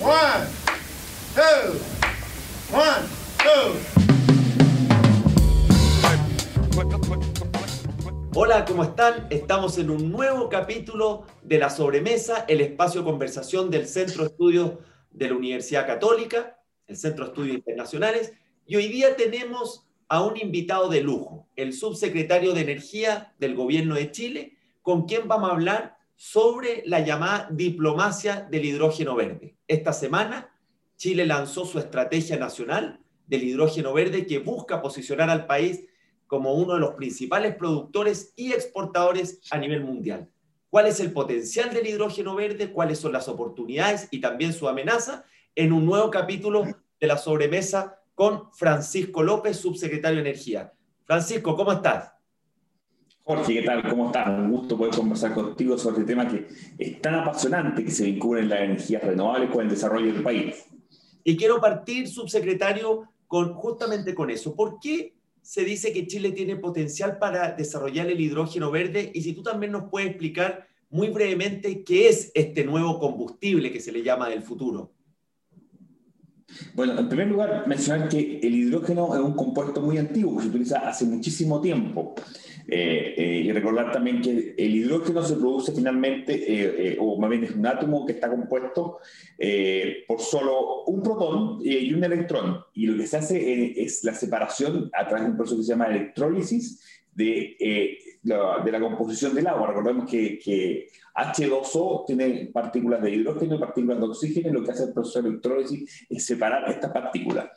One, two, one, two. Hola, ¿cómo están? Estamos en un nuevo capítulo de La Sobremesa, el espacio de conversación del Centro de Estudios de la Universidad Católica, el Centro de Estudios Internacionales, y hoy día tenemos a un invitado de lujo, el subsecretario de Energía del Gobierno de Chile, con quien vamos a hablar sobre la llamada diplomacia del hidrógeno verde. Esta semana, Chile lanzó su estrategia nacional del hidrógeno verde que busca posicionar al país como uno de los principales productores y exportadores a nivel mundial. ¿Cuál es el potencial del hidrógeno verde? ¿Cuáles son las oportunidades y también su amenaza? En un nuevo capítulo de la sobremesa con Francisco López, subsecretario de Energía. Francisco, ¿cómo estás? Jorge, ¿qué tal? ¿Cómo estás? Un gusto poder conversar contigo sobre este tema que es tan apasionante que se vincula en las energías renovables con el desarrollo del país. Y quiero partir, subsecretario, con, justamente con eso. ¿Por qué se dice que Chile tiene potencial para desarrollar el hidrógeno verde? Y si tú también nos puedes explicar muy brevemente qué es este nuevo combustible que se le llama del futuro. Bueno, en primer lugar, mencionar que el hidrógeno es un compuesto muy antiguo que se utiliza hace muchísimo tiempo. Eh, eh, y recordar también que el hidrógeno se produce finalmente, eh, o más bien es un átomo que está compuesto por solo un protón y un electrón. Y lo que se hace es la separación a través de un proceso que se llama electrólisis de, la, de la, composición del agua. Recordemos que, que, H2O tiene partículas de hidrógeno y partículas de oxígeno, y lo que hace el proceso de electrólisis es separar estas partículas.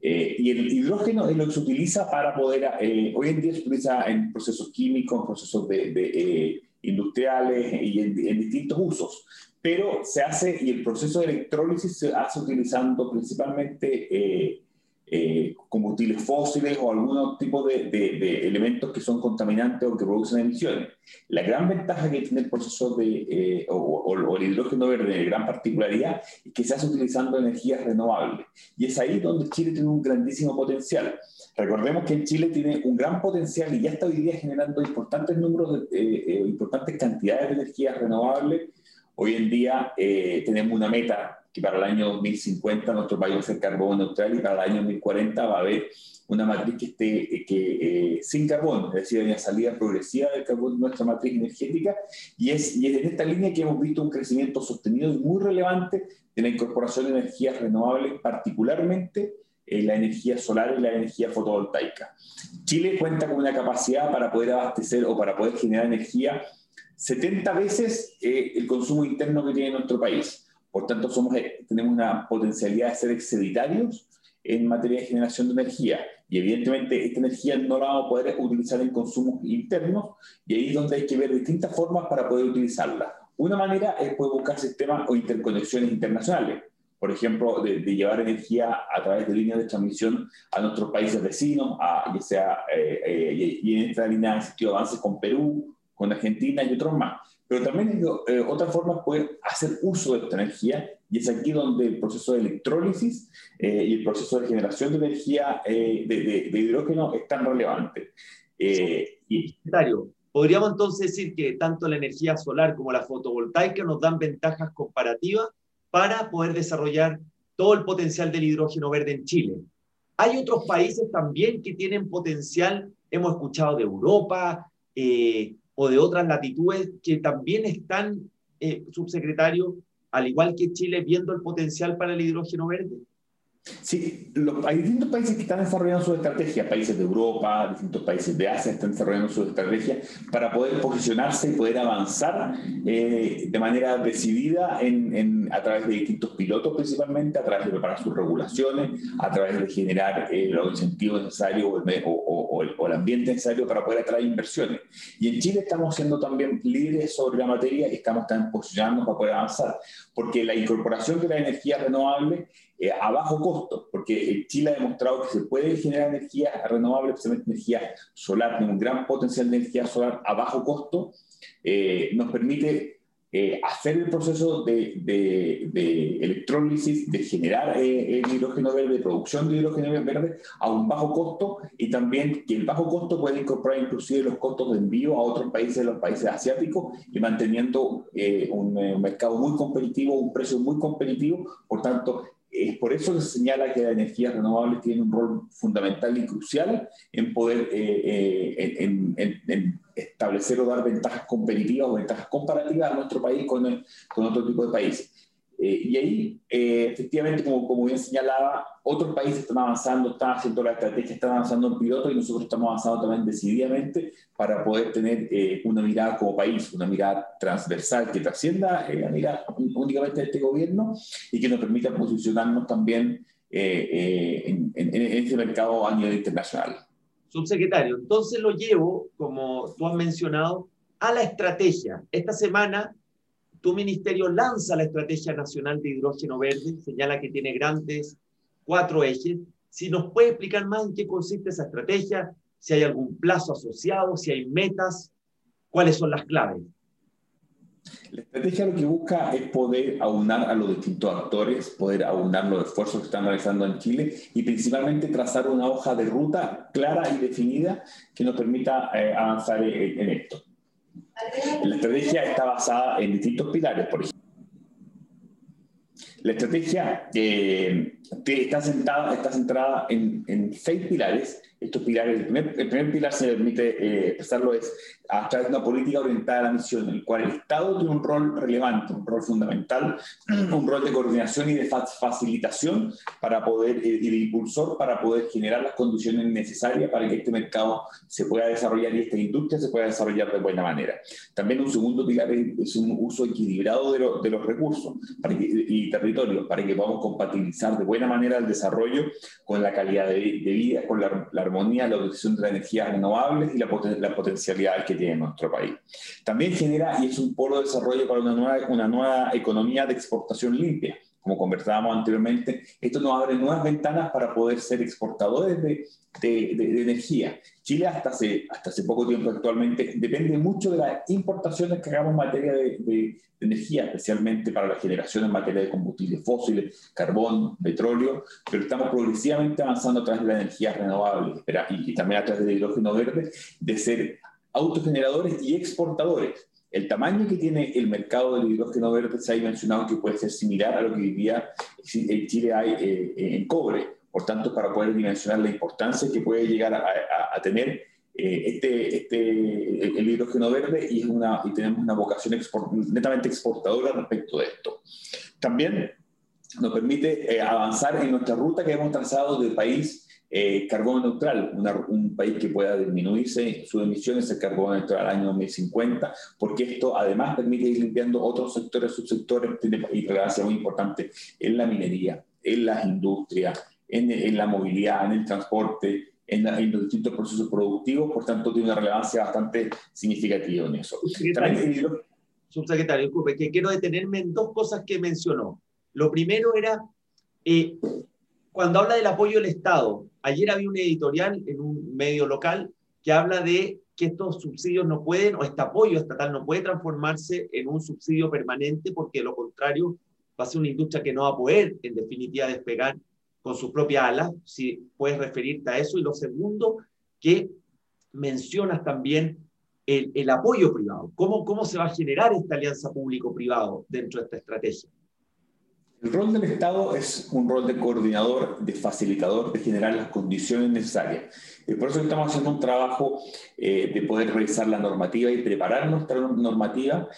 Eh, y el hidrógeno es lo que se utiliza para poder, eh, hoy en día se utiliza en procesos químicos, en procesos de, eh, industriales y en, en, distintos usos. Pero se hace, y el proceso de electrólisis se hace utilizando principalmente eh, combustibles fósiles o algún tipo de, elementos que son contaminantes o que producen emisiones. La gran ventaja que tiene el proceso de, eh, o, el hidrógeno verde, la gran particularidad, es que se hace utilizando energías renovables. Y es ahí donde Chile tiene un grandísimo potencial. Recordemos que Chile tiene un gran potencial y ya está hoy día generando importantes números, de, eh, importantes cantidades de energías renovables. Hoy en día tenemos una meta que para el año 2050 nuestro país va a ser carbono neutral y para el año 2040 va a haber una matriz que esté eh, que, eh, sin carbón, es decir, una salida progresiva del carbón de nuestra matriz energética, y es, y es en esta línea que hemos visto un crecimiento sostenido y muy relevante de la incorporación de energías renovables, particularmente la energía solar y la energía fotovoltaica. Chile cuenta con una capacidad para poder abastecer o para poder generar energía 70 veces eh, el consumo interno que tiene nuestro país. Por tanto, somos, eh, tenemos una potencialidad de ser exceditarios en materia de generación de energía. Y evidentemente esta energía no la vamos a poder utilizar en consumos internos y ahí es donde hay que ver distintas formas para poder utilizarla. Una manera es poder buscar sistemas o interconexiones internacionales. Por ejemplo, de, llevar energía a través de líneas de transmisión a nuestros países vecinos, a, ya sea, eh, eh, y en esta línea han existido avances con Perú, con Argentina y otros más. Pero también eh, otra forma puede hacer uso de esta energía y es aquí donde el proceso de electrólisis eh, y el proceso de generación de energía eh, de, de, hidrógeno es tan relevante. Eh, y... Podríamos entonces decir que tanto la energía solar como la fotovoltaica nos dan ventajas comparativas para poder desarrollar todo el potencial del hidrógeno verde en Chile. Hay otros países también que tienen potencial, hemos escuchado de Europa, eh, o de otras latitudes que también están, eh, subsecretario, al igual que Chile, viendo el potencial para el hidrógeno verde? Sí, hay distintos países que están desarrollando su estrategia, países de Europa, distintos países de Asia están desarrollando su estrategia para poder posicionarse y poder avanzar eh, de manera decidida en, a través de distintos pilotos principalmente, a través de preparar sus regulaciones, a través de generar eh, los incentivos necesarios o, el, o, el, ambiente necesario para poder atraer inversiones. Y en Chile estamos siendo también líderes sobre la materia y estamos también posicionándonos para poder avanzar, porque la incorporación de la energía renovable eh, a bajo costo, porque Chile ha demostrado que se puede generar energía renovable, especialmente energía solar, un gran potencial de energía solar a bajo costo, eh, nos permite eh, hacer el proceso de, de, electrólisis, de generar eh, el hidrógeno verde, producción de hidrógeno verde a un bajo costo y también que el bajo costo puede incorporar inclusive los costos de envío a otros países, los países asiáticos y manteniendo eh, un mercado muy competitivo, un precio muy competitivo. Por tanto, es por eso se señala que las energías renovables tienen un rol fundamental y crucial en poder eh, eh, en, establecer o dar ventajas competitivas o ventajas comparativas a nuestro país con otro tipo de países. Eh, y ahí, eh, efectivamente, como, como bien señalaba, otros países están avanzando, están haciendo la estrategia, están avanzando en piloto y nosotros estamos avanzando también decididamente para poder tener eh, una mirada como país, una mirada transversal que trascienda la mirada únicamente de este gobierno y que nos permita posicionarnos también en, en, en ese mercado a nivel internacional. Subsecretario, entonces lo llevo, como tú has mencionado, a la estrategia. Esta semana tu ministerio lanza la Estrategia Nacional de Hidrógeno Verde, señala que tiene grandes cuatro ejes. Si nos puede explicar más en qué consiste esa estrategia, si hay algún plazo asociado, si hay metas, cuáles son las claves. La estrategia lo que busca es poder aunar a los distintos actores, poder aunar los esfuerzos que están realizando en Chile y principalmente trazar una hoja de ruta clara y definida que nos permita eh, avanzar en esto. La estrategia está basada en distintos pilares, por ejemplo. La estrategia eh, está, sentada, está centrada en, en, seis pilares. Estos pilares, el primer, el primer pilar, se permite eh, expresarlo, es a través de una política orientada a la misión, en el cual el Estado tiene un rol relevante, un rol fundamental, un rol de coordinación y de facilitación para poder, eh, y de impulsor para poder generar las condiciones necesarias para que este mercado se pueda desarrollar y esta industria se pueda desarrollar de buena manera. También un segundo pilar es, un uso equilibrado de, de los recursos para y territorios para que podamos compatibilizar de buena manera el desarrollo con la calidad de, de vida, con la, la, armonía, la utilización de las energías renovables y la, poten, la potencialidad que tiene nuestro país. También genera y es un polo de desarrollo para una nueva, una nueva economía de exportación limpia. Como conversábamos anteriormente, esto nos abre nuevas ventanas para poder ser exportadores de, de, de, energía. Chile hasta hace, hasta hace poco tiempo actualmente depende mucho de las importaciones que hagamos en materia de, energía, especialmente para la generación en materia de combustibles fósiles, carbón, petróleo, pero estamos progresivamente avanzando a través de la energía renovable y, y también a través del hidrógeno verde, de ser autogeneradores y exportadores. El tamaño que tiene el mercado del hidrógeno verde se ha mencionado que puede ser similar a lo que día en Chile hay eh, en cobre. Por tanto, para poder dimensionar la importancia que puede llegar a, tener eh, este, este, el hidrógeno verde y, una, tenemos una vocación netamente exportadora respecto de esto. También nos permite eh, avanzar en nuestra ruta que hemos trazado del país eh, carbono neutral, un país que pueda disminuirse sus emisiones de carbono neutral al año 2050, porque esto además permite ir limpiando otros sectores, subsectores, tiene relevancia muy importante en la minería, en las industrias, en, en la movilidad, en el transporte, en, en, los distintos procesos productivos, por tanto tiene una relevancia bastante significativa en eso. Subsecretario, subsecretario disculpe, que quiero detenerme en dos cosas que mencionó. Lo primero era, eh, cuando habla del apoyo del Estado, ayer había un editorial en un medio local que habla de que estos subsidios no pueden, o este apoyo estatal no puede transformarse en un subsidio permanente, porque de lo contrario va a ser una industria que no va a poder, en definitiva, despegar con sus propias alas, si puedes referirte a eso. Y lo segundo, que mencionas también el, el apoyo privado. ¿Cómo, ¿Cómo se va a generar esta alianza público-privado dentro de esta estrategia? El rol del Estado es un rol de coordinador, de facilitador, de generar las condiciones necesarias. Y por eso estamos haciendo un trabajo eh, de poder revisar la normativa y preparar nuestra normativa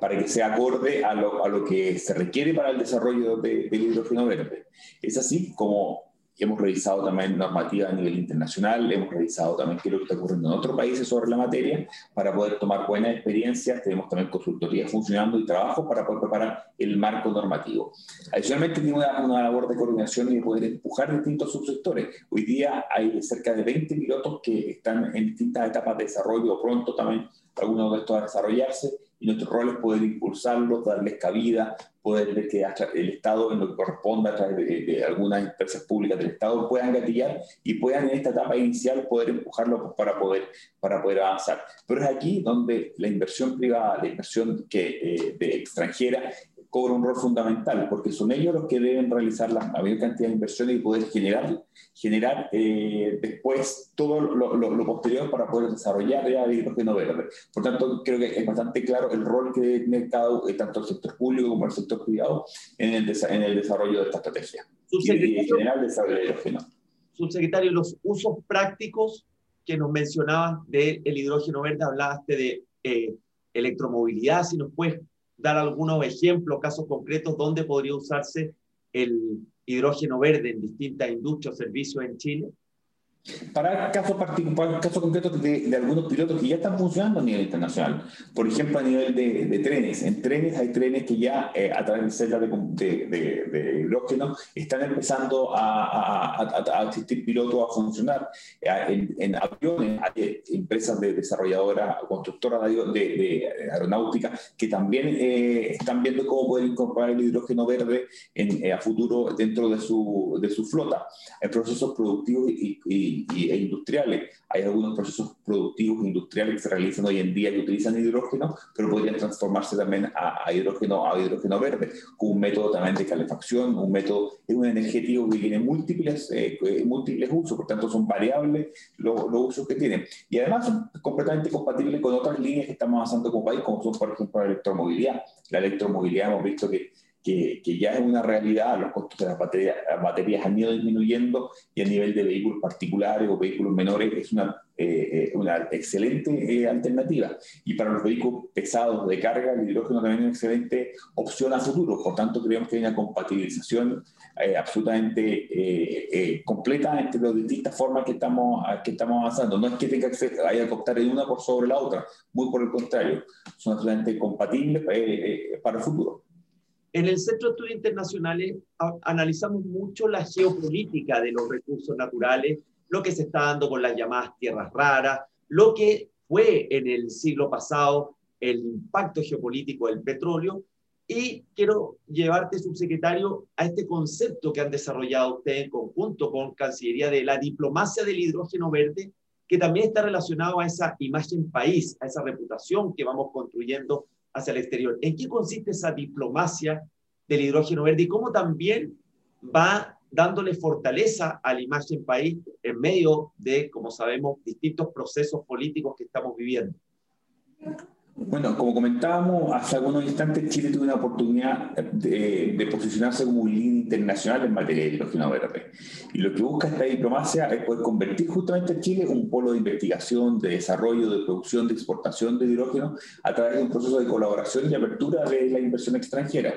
para que sea acorde a lo, a lo, que se requiere para el desarrollo de, del hidrógeno verde. Es así como hemos revisado también normativa a nivel internacional, hemos revisado también qué es lo que está ocurriendo en otros países sobre la materia para poder tomar buenas experiencias. Tenemos también consultorías funcionando y trabajo para poder preparar el marco normativo. Adicionalmente, tiene una, una labor de coordinación y de poder empujar distintos subsectores. Hoy día hay cerca de 20 pilotos que están en distintas etapas de desarrollo, pronto también algunos de estos a desarrollarse y nuestro rol es poder impulsarlos, darles cabida, poder ver que el Estado, en lo que corresponda a través de, algunas empresas públicas del Estado, puedan gatillar y puedan en esta etapa inicial poder empujarlo para poder, para poder avanzar. Pero es aquí donde la inversión privada, la inversión que, eh, de extranjera, cobra un rol fundamental, porque son ellos los que deben realizar la mayor cantidad de inversiones y poder generar, generar eh, después todo lo, lo, posterior para poder desarrollar ya el hidrógeno verde. Por tanto, creo que es bastante claro el rol que debe tener eh, tanto el sector público como el sector privado en el, en el desarrollo de esta estrategia. Y en general desarrollo del hidrógeno. Subsecretario, los usos prácticos que nos mencionabas del hidrógeno verde, hablaste de eh, electromovilidad, si nos puedes dar algunos ejemplos, casos concretos, donde podría usarse el hidrógeno verde en distintas industrias o servicios en Chile? Para casos, casos concretos de, de, algunos pilotos que ya están funcionando a nivel internacional. Por ejemplo, a nivel de, de trenes. En trenes hay trenes que ya eh, a través de celdas de, de, hidrógeno están empezando a, a, a, existir pilotos a funcionar. Eh, en, en, aviones hay empresas de desarrolladoras, constructoras de, aeronáutica que también eh, están viendo cómo poder incorporar el hidrógeno verde en, a futuro dentro de su, de su flota. en procesos productivos y, y e industriales. Hay algunos procesos productivos industriales que se realizan hoy en día que utilizan hidrógeno, pero podrían transformarse también a, hidrógeno, a hidrógeno verde, con un método también de calefacción, un método, es un energético que tiene múltiples, eh, múltiples usos, por tanto son variables los, los usos que tienen. Y además son completamente compatibles con otras líneas que estamos avanzando como país, como son, por ejemplo, la electromovilidad. La electromovilidad hemos visto que que, ya es una realidad, los costos de las baterías, baterías, han ido disminuyendo y a nivel de vehículos particulares o vehículos menores es una, eh, eh, una excelente eh, alternativa. Y para los vehículos pesados de carga, el hidrógeno también es una excelente opción a futuro. Por tanto, creemos que hay una compatibilización absolutamente completa entre las distintas formas que estamos, que estamos avanzando. No es que tenga que haya que optar en una por sobre la otra, muy por el contrario, son absolutamente compatibles para el futuro. En el Centro de Estudios Internacionales analizamos mucho la geopolítica de los recursos naturales, lo que se está dando con las llamadas tierras raras, lo que fue en el siglo pasado el impacto geopolítico del petróleo. Y quiero llevarte, subsecretario, a este concepto que han desarrollado ustedes en conjunto con Cancillería de la diplomacia del hidrógeno verde, que también está relacionado a esa imagen país, a esa reputación que vamos construyendo hacia el exterior. ¿En qué consiste esa diplomacia del hidrógeno verde y cómo también va dándole fortaleza a la imagen país en medio de, como sabemos, distintos procesos políticos que estamos viviendo? Bueno, como comentábamos hace algunos instantes, Chile tuvo una oportunidad de, posicionarse como un líder internacional en materia de hidrógeno verde. Y lo que busca esta diplomacia es poder convertir justamente a Chile en un polo de investigación, de desarrollo, de producción, de exportación de hidrógeno a través de un proceso de colaboración y apertura de la inversión extranjera.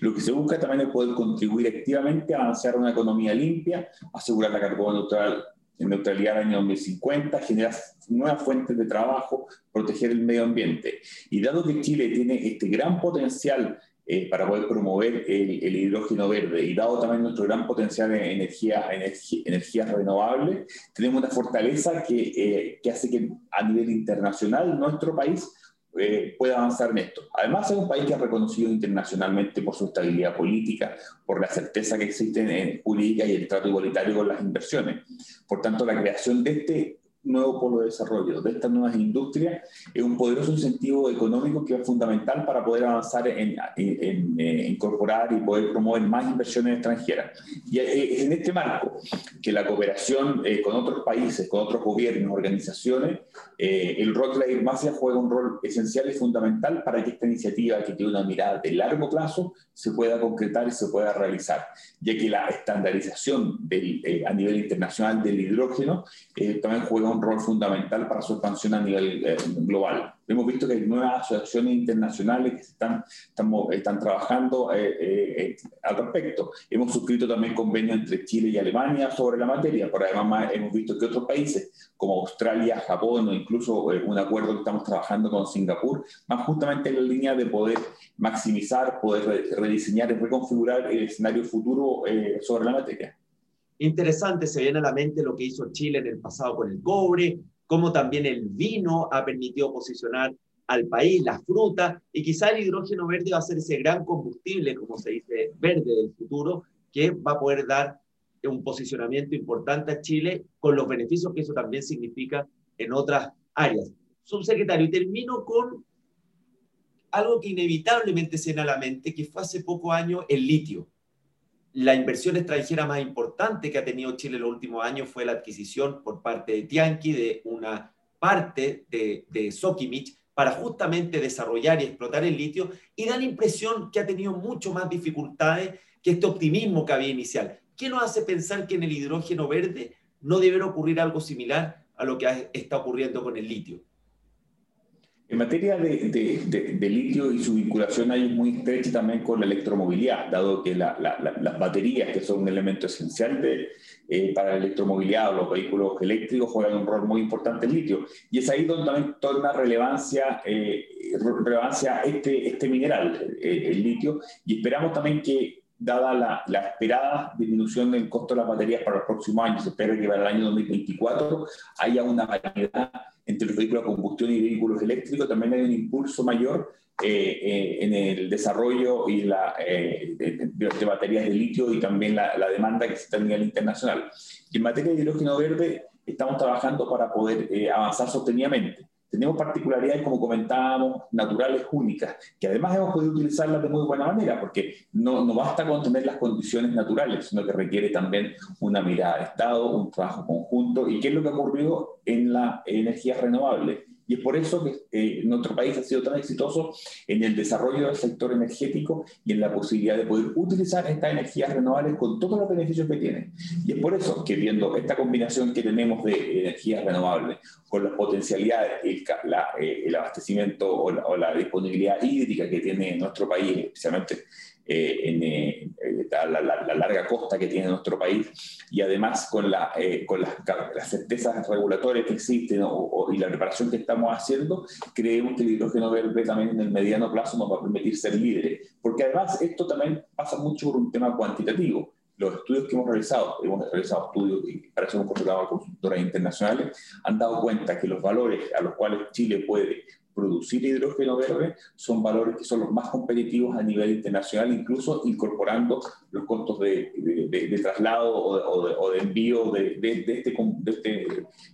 Lo que se busca también es poder contribuir activamente a avanzar una economía limpia, asegurar la carbono neutral en neutralidad el año 2050, generar nuevas fuentes de trabajo, proteger el medio ambiente. Y dado que Chile tiene este gran potencial eh, para poder promover el, hidrógeno verde y dado también nuestro gran potencial en energía, energía, energías renovables, tenemos una fortaleza que, eh, que hace que a nivel internacional nuestro país eh, pueda avanzar en esto. Además, es un país que ha reconocido internacionalmente por su estabilidad política, por la certeza que existe en jurídica y el trato igualitario con las inversiones. Por tanto, la creación de este nuevo polo de desarrollo, de estas nuevas industrias, es un poderoso incentivo económico que es fundamental para poder avanzar en, eh, incorporar y poder promover más inversiones extranjeras. Y es en este marco que la cooperación eh, con otros países, con otros gobiernos, organizaciones, eh, el rol de la diplomacia juega un rol esencial y fundamental para que esta iniciativa, que tiene una mirada de largo plazo, se pueda concretar y se pueda realizar, ya que la estandarización del, a nivel internacional del hidrógeno también juega un un rol fundamental para su expansión a nivel eh, global. Hemos visto que hay nuevas asociaciones internacionales que están, estamos, están trabajando eh, eh, al respecto. Hemos suscrito también convenios entre Chile y Alemania sobre la materia, pero además hemos visto que otros países como Australia, Japón o incluso un acuerdo que estamos trabajando con Singapur, van justamente en la línea de poder maximizar, poder rediseñar y reconfigurar el escenario futuro sobre la materia. Interesante, se viene a la mente lo que hizo Chile en el pasado con el cobre, cómo también el vino ha permitido posicionar al país, la fruta, y quizá el hidrógeno verde va a ser ese gran combustible, como se dice, verde del futuro, que va a poder dar un posicionamiento importante a Chile con los beneficios que eso también significa en otras áreas. Subsecretario, y termino con algo que inevitablemente se a la mente, que fue hace poco años el litio. La inversión extranjera más importante que ha tenido Chile en los últimos años fue la adquisición por parte de Tianqi de una parte de, de para justamente desarrollar y explotar el litio y da la impresión que ha tenido mucho más dificultades que este optimismo que había inicial. ¿Qué nos hace pensar que en el hidrógeno verde no deberá ocurrir algo similar a lo que está ocurriendo con el litio? En materia de, litio y su vinculación es muy estrecha también con la electromovilidad, dado que las baterías, que son un elemento esencial eh, para la electromovilidad o los vehículos eléctricos, juegan un rol muy importante en litio. Y es ahí donde también toma relevancia, eh, relevancia este, este mineral, eh, el litio, y esperamos también que dada la, la, esperada disminución del costo de las baterías para los próximos años, se espera que para el año 2024 haya una variedad entre los vehículos a combustión y vehículos eléctricos, también hay un impulso mayor eh, eh, en el desarrollo y la, eh, de, baterías de litio y también la, la, demanda que se está a nivel internacional. Y en materia de hidrógeno verde, estamos trabajando para poder avanzar sostenidamente. Tenemos particularidades, como comentábamos, naturales únicas, que además hemos podido utilizarlas de muy buena manera, porque no, no basta con tener las condiciones naturales, sino que requiere también una mirada de Estado, un trabajo conjunto, y qué es lo que ha ocurrido en la energía renovable y es por eso que eh, nuestro país ha sido tan exitoso en el desarrollo del sector energético y en la posibilidad de poder utilizar estas energías renovables con todos los beneficios que tienen. Y es por eso que viendo esta combinación que tenemos de energías renovables con las potencialidades, el, eh, el abastecimiento o la, o la disponibilidad hídrica que tiene nuestro país, especialmente eh, en eh, la, larga costa que tiene nuestro país y además con, la, eh, con las, las, certezas regulatorias que existen y la preparación que estamos haciendo, creemos que el hidrógeno verde también en el mediano plazo nos va a permitir ser líderes, porque además esto también pasa mucho por un tema cuantitativo. Los estudios que hemos realizado, hemos realizado estudios y para eso hemos contratado a consultoras internacionales, han dado cuenta que los valores a los cuales Chile puede producir hidrógeno verde son valores que son los más competitivos a nivel internacional, incluso incorporando los costos de, de, traslado o, de, envío de, este, este,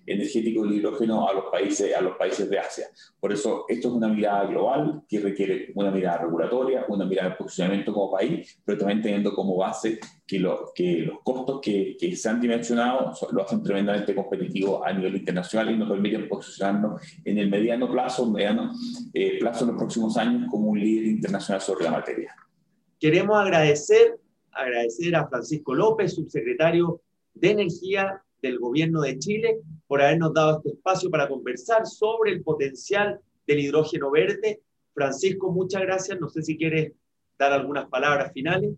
energético del hidrógeno a los, países, a los países de Asia. Por eso, esto es una mirada global que requiere una mirada regulatoria, una mirada de posicionamiento como país, pero también teniendo como base que, lo, que los costos que, que, se han dimensionado lo hacen tremendamente competitivo a nivel internacional y nos permiten posicionarnos en el mediano plazo, mediano eh, plazo en los próximos años como un líder internacional sobre la materia. Queremos agradecer, agradecer a Francisco López, subsecretario de Energía del Gobierno de Chile, por habernos dado este espacio para conversar sobre el potencial del hidrógeno verde. Francisco, muchas gracias. No sé si quieres dar algunas palabras finales.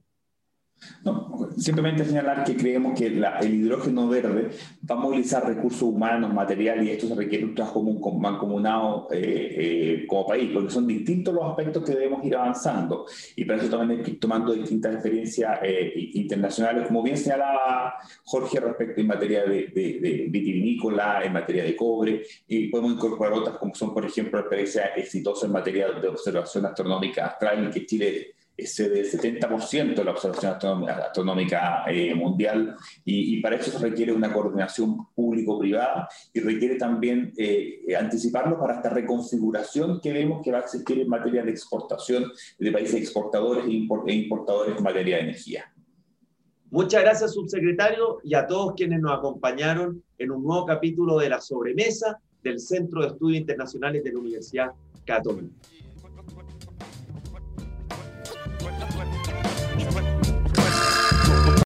No, simplemente señalar que creemos que el hidrógeno verde va a movilizar recursos humanos, materiales, y esto se requiere un trabajo común, mancomunado eh, eh, como país, porque son distintos los aspectos que debemos ir avanzando. Y para eso también tomando distintas experiencias eh, internacionales, como bien señalaba Jorge respecto en materia de, de, vitivinícola, en materia de cobre, y podemos incorporar otras como son, por ejemplo, experiencias exitosas en materia de observación astronómica astral, que Chile excede el 70% de la observación astronómica eh, mundial y, para eso se requiere una coordinación público-privada y requiere también eh, anticiparlo para esta reconfiguración que vemos que va a existir en materia de exportación de países exportadores e, e importadores en materia de energía. Muchas gracias, subsecretario, y a todos quienes nos acompañaron en un nuevo capítulo de la sobremesa del Centro de Estudios Internacionales de la Universidad Católica.